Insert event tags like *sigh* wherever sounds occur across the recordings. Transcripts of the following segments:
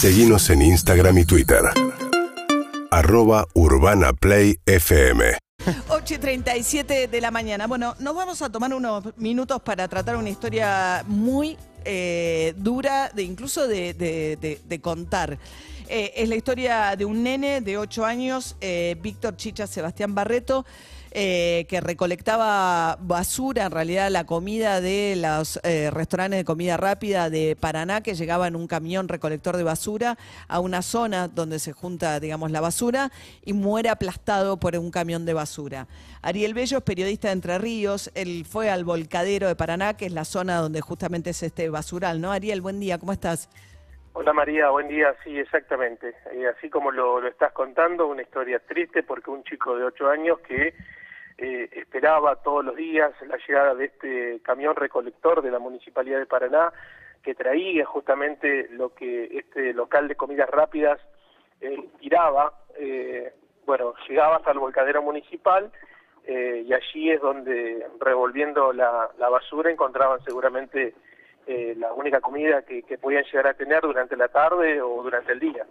Seguimos en Instagram y Twitter. Arroba Urbana Play FM. 8 y 37 de la mañana. Bueno, nos vamos a tomar unos minutos para tratar una historia muy eh, dura, de incluso de, contar. Eh, es la historia de un nene de 8 años, eh, Víctor Chicha Sebastián Barreto, eh, que recolectaba basura, en realidad la comida de los eh, restaurantes de comida rápida de Paraná, que llegaba en un camión recolector de basura a una zona donde se junta, digamos, la basura y muere aplastado por un camión de basura. Ariel Bello es periodista de Entre Ríos, él fue al volcadero de Paraná, que es la zona donde justamente es este basural, ¿no? Ariel, buen día, ¿cómo estás? Hola María, buen día. Sí, exactamente. Eh, así como lo, lo estás contando, una historia triste porque un chico de 8 años que eh, esperaba todos los días la llegada de este camión recolector de la Municipalidad de Paraná que traía justamente lo que este local de comidas rápidas eh, tiraba. eh, bueno, llegaba hasta el volcadero municipal eh, y allí es donde, revolviendo la, basura, encontraban seguramente eh, la única comida que podían llegar a tener durante la tarde o durante el día.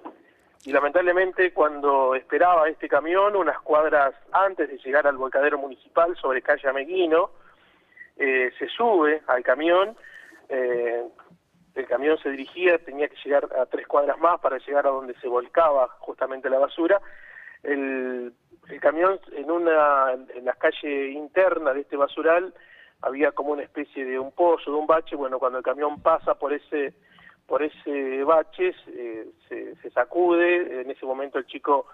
Y lamentablemente cuando esperaba este camión, unas cuadras antes de llegar al volcadero municipal sobre calle Ameguino, eh, se sube al camión, eh, el camión se dirigía, tenía que llegar a tres cuadras más para llegar a donde se volcaba justamente la basura. El, el camión en una en la calle interna de este basural había como una especie de un pozo, de un bache, bueno, cuando el camión pasa por ese por ese bache eh, se, se sacude, en ese momento el chico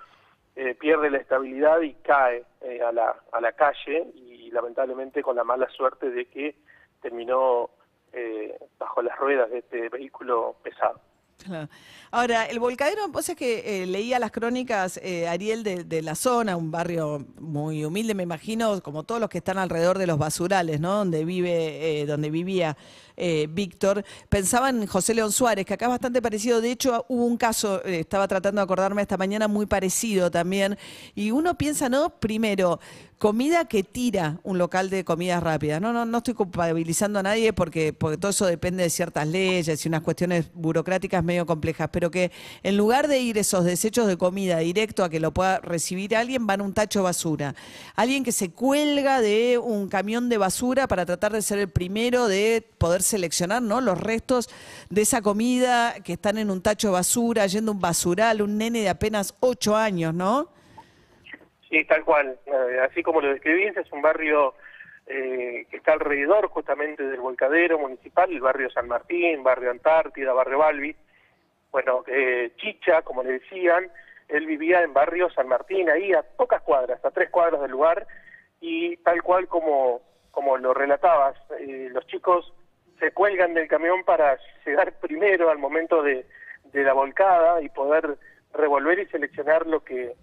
eh, pierde la estabilidad y cae eh, a, la, a la calle y lamentablemente con la mala suerte de que terminó eh, bajo las ruedas de este vehículo pesado. Ahora, el volcadero, vos es que eh, leía las crónicas, eh, Ariel, de, de la zona, un barrio muy humilde, me imagino, como todos los que están alrededor de los basurales, ¿no? Donde vive, eh, donde vivía eh, Víctor. Pensaban en José León Suárez, que acá es bastante parecido. De hecho, hubo un caso, estaba tratando de acordarme esta mañana, muy parecido también. Y uno piensa, ¿no? Primero, comida que tira un local de comidas rápidas. No, no, no estoy culpabilizando a nadie porque, porque todo eso depende de ciertas leyes y unas cuestiones burocráticas medio complejas, pero que en lugar de ir esos desechos de comida directo a que lo pueda recibir alguien, van a un tacho de basura. Alguien que se cuelga de un camión de basura para tratar de ser el primero de poder seleccionar ¿no? los restos de esa comida que están en un tacho de basura, yendo a un basural, un nene de apenas ocho años, ¿no? Sí, tal cual. Eh, así como lo describís, es un barrio eh, que está alrededor justamente del volcadero municipal, el barrio San Martín, barrio Antártida, barrio Balbi. Bueno, eh, Chicha, como le decían, él vivía en barrio San Martín, ahí a pocas cuadras, a tres cuadras del lugar, y tal cual como, como lo relatabas, eh, los chicos se cuelgan del camión para llegar primero al momento de, de la volcada y poder revolver y seleccionar lo que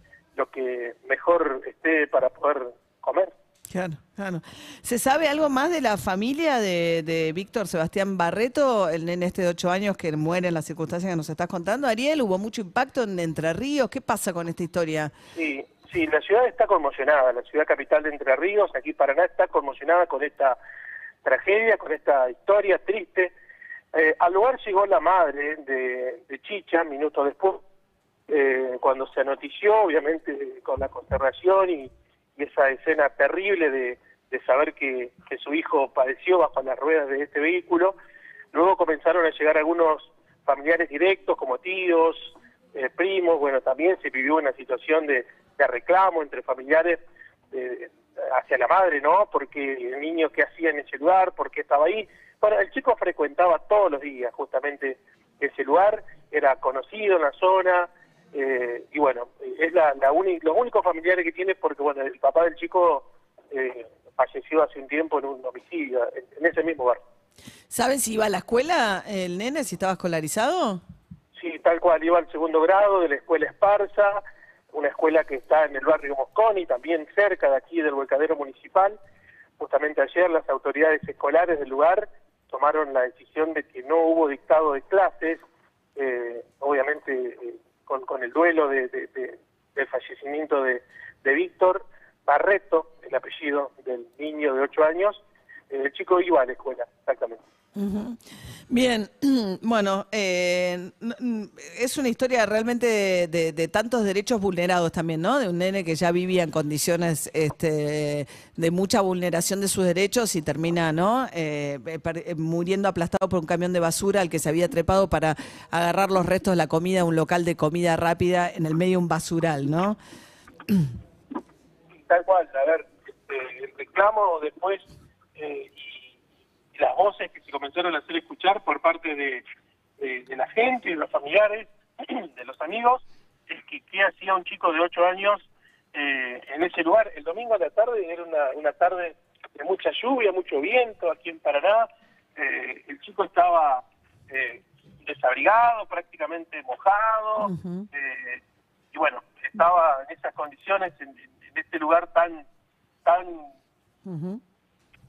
lo que mejor esté para poder comer. Claro, claro. ¿Se sabe algo más de la familia de, de Víctor Sebastián Barreto, el nene este de ocho años que muere en las circunstancias que nos estás contando? Ariel, ¿hubo mucho impacto en Entre Ríos? ¿Qué pasa con esta historia? Sí, sí, la ciudad está conmocionada, la ciudad capital de Entre Ríos, aquí Paraná, está conmocionada con esta tragedia, con esta historia triste. Eh, al lugar llegó la madre de, de Chicha minutos después, eh, cuando se anotició, obviamente con la consternación y, esa escena terrible de, saber que, que su hijo padeció bajo las ruedas de este vehículo. Luego comenzaron a llegar algunos familiares directos, como tíos, eh, primos. Bueno, también se vivió una situación de, reclamo entre familiares de- hacia la madre, ¿no? Porque el niño qué hacía en ese lugar, por qué estaba ahí. Bueno, el chico frecuentaba todos los días justamente ese lugar, era conocido en la zona, eh, y bueno, es la, la los únicos familiares que tiene porque, bueno, el papá del chico eh, falleció hace un tiempo en un homicidio, en, en ese mismo barrio. ¿Saben si iba a la escuela el nene, si estaba escolarizado? Sí, tal cual, iba al segundo grado de la escuela Esparza, una escuela que está en el barrio Mosconi, también cerca de aquí del volcadero municipal. Justamente ayer las autoridades escolares del lugar tomaron la decisión de que no hubo dictado de clases, eh, obviamente eh, con, con el duelo de, de- de- del fallecimiento de, de Víctor Barreto, el apellido del niño de 8 años. Eh, el chico iba a la escuela, exactamente. Bien, *clears throat* bueno, eh, es una historia realmente de, tantos derechos vulnerados también, ¿no? De un nene que ya vivía en condiciones este, de mucha vulneración de sus derechos y termina, ¿no? Eh, eh, muriendo aplastado por un camión de basura al que se había trepado para agarrar los restos de la comida de un local de comida rápida en el medio de un basural, ¿no? Tal cual, a ver, este, el reclamo después voces que se comenzaron a hacer escuchar por parte de, la gente, de los familiares, *clears throat* de los amigos, es que qué hacía un chico de 8 años eh, en ese lugar. El domingo a la tarde era una, tarde de mucha lluvia, mucho viento aquí en Paraná. Eh, el chico estaba eh, desabrigado, prácticamente mojado, y bueno, estaba en esas condiciones, en, este lugar tan, tan,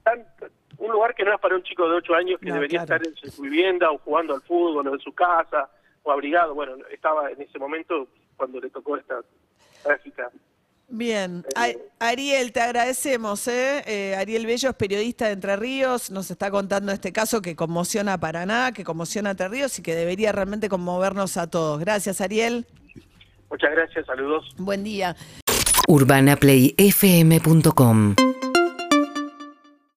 tan un lugar que no es para un chico de 8 años que debería estar en su vivienda o jugando al fútbol o en su casa o abrigado. Bueno, estaba en ese momento cuando le tocó esta trágica. Bien, eh, Ariel, te agradecemos. ¿eh? ¿eh? Ariel Bello es periodista de Entre Ríos, nos está contando este caso que conmociona a Paraná, que conmociona a Entre Ríos y que debería realmente conmovernos a todos. Gracias, Ariel. Muchas gracias, saludos. Buen día. UrbanaPlayFM.com